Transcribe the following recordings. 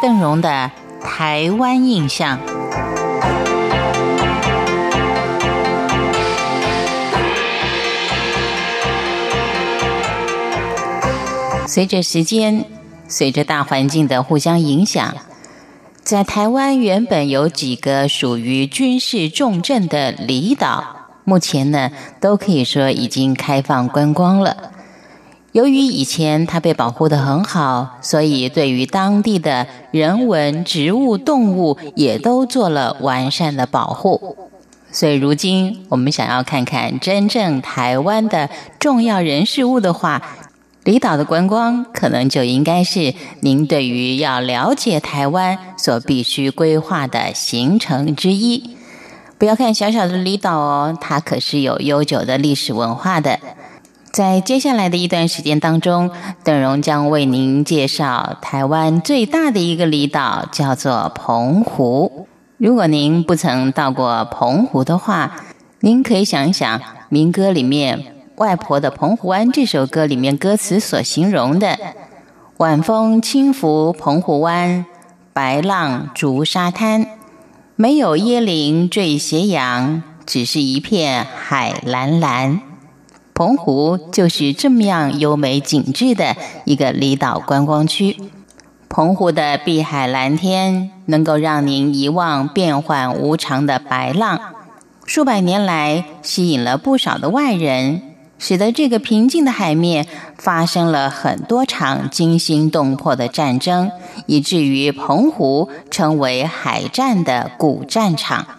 邓荣的台湾印象。随着时间，随着大环境的互相影响，在台湾原本有几个属于军事重镇的离岛，目前呢都可以说已经开放观光了。由于以前它被保护的很好，所以对于当地的人文、植物、动物也都做了完善的保护。所以如今我们想要看看真正台湾的重要人事物的话。离岛的观光，可能就应该是您对于要了解台湾所必须规划的行程之一。不要看小小的离岛哦，它可是有悠久的历史文化的。在接下来的一段时间当中，邓荣将为您介绍台湾最大的一个离岛，叫做澎湖。如果您不曾到过澎湖的话，您可以想一想民歌里面。外婆的澎湖湾这首歌里面歌词所形容的，晚风轻拂澎湖湾，白浪逐沙滩，没有椰林缀斜阳，只是一片海蓝蓝。澎湖就是这么样优美景致的一个离岛观光区。澎湖的碧海蓝天，能够让您遗忘变幻无常的白浪，数百年来吸引了不少的外人。使得这个平静的海面发生了很多场惊心动魄的战争，以至于澎湖成为海战的古战场。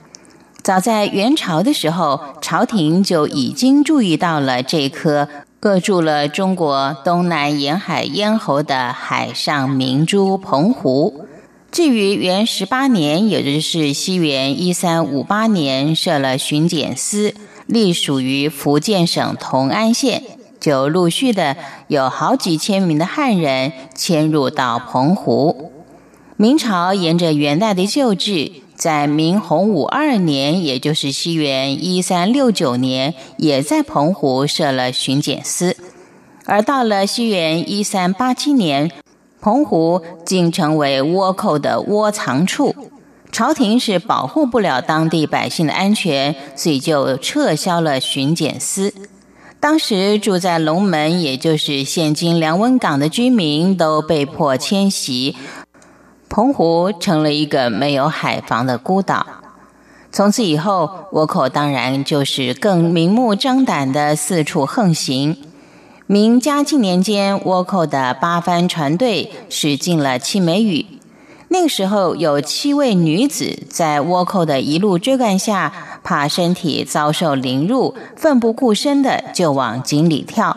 早在元朝的时候，朝廷就已经注意到了这颗扼住了中国东南沿海咽喉的海上明珠——澎湖。至于元十八年，也就是西元一三五八年，设了巡检司。隶属于福建省同安县，就陆续的有好几千名的汉人迁入到澎湖。明朝沿着元代的旧制，在明洪武二年，也就是西元一三六九年，也在澎湖设了巡检司。而到了西元一三八七年，澎湖竟成为倭寇的窝藏处。朝廷是保护不了当地百姓的安全，所以就撤销了巡检司。当时住在龙门，也就是现今梁温港的居民都被迫迁徙，澎湖成了一个没有海防的孤岛。从此以后，倭寇当然就是更明目张胆的四处横行。明嘉靖年间，倭寇的八帆船队驶进了七美屿。那个时候，有七位女子在倭寇的一路追赶下，怕身体遭受凌辱，奋不顾身的就往井里跳。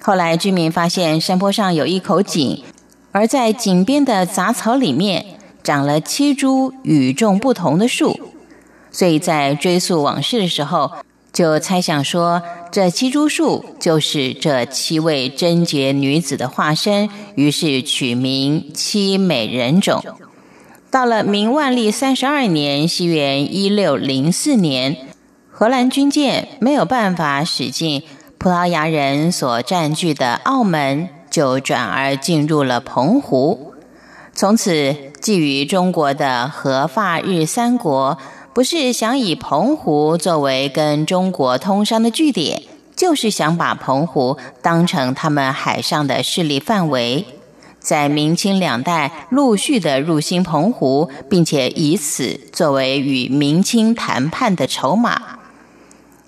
后来居民发现山坡上有一口井，而在井边的杂草里面长了七株与众不同的树，所以在追溯往事的时候。就猜想说，这七株树就是这七位贞洁女子的化身，于是取名七美人种。到了明万历三十二年（西元一六零四年），荷兰军舰没有办法驶进葡萄牙人所占据的澳门，就转而进入了澎湖。从此，觊觎中国的荷法日三国。不是想以澎湖作为跟中国通商的据点，就是想把澎湖当成他们海上的势力范围，在明清两代陆续的入侵澎湖，并且以此作为与明清谈判的筹码，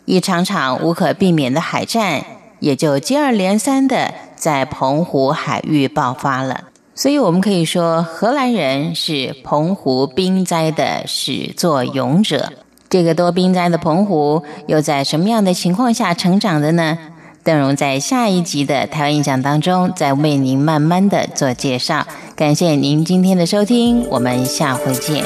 一场场无可避免的海战也就接二连三的在澎湖海域爆发了。所以我们可以说，荷兰人是澎湖冰灾的始作俑者。这个多冰灾的澎湖，又在什么样的情况下成长的呢？邓荣在下一集的台湾印象当中，再为您慢慢的做介绍。感谢您今天的收听，我们下回见。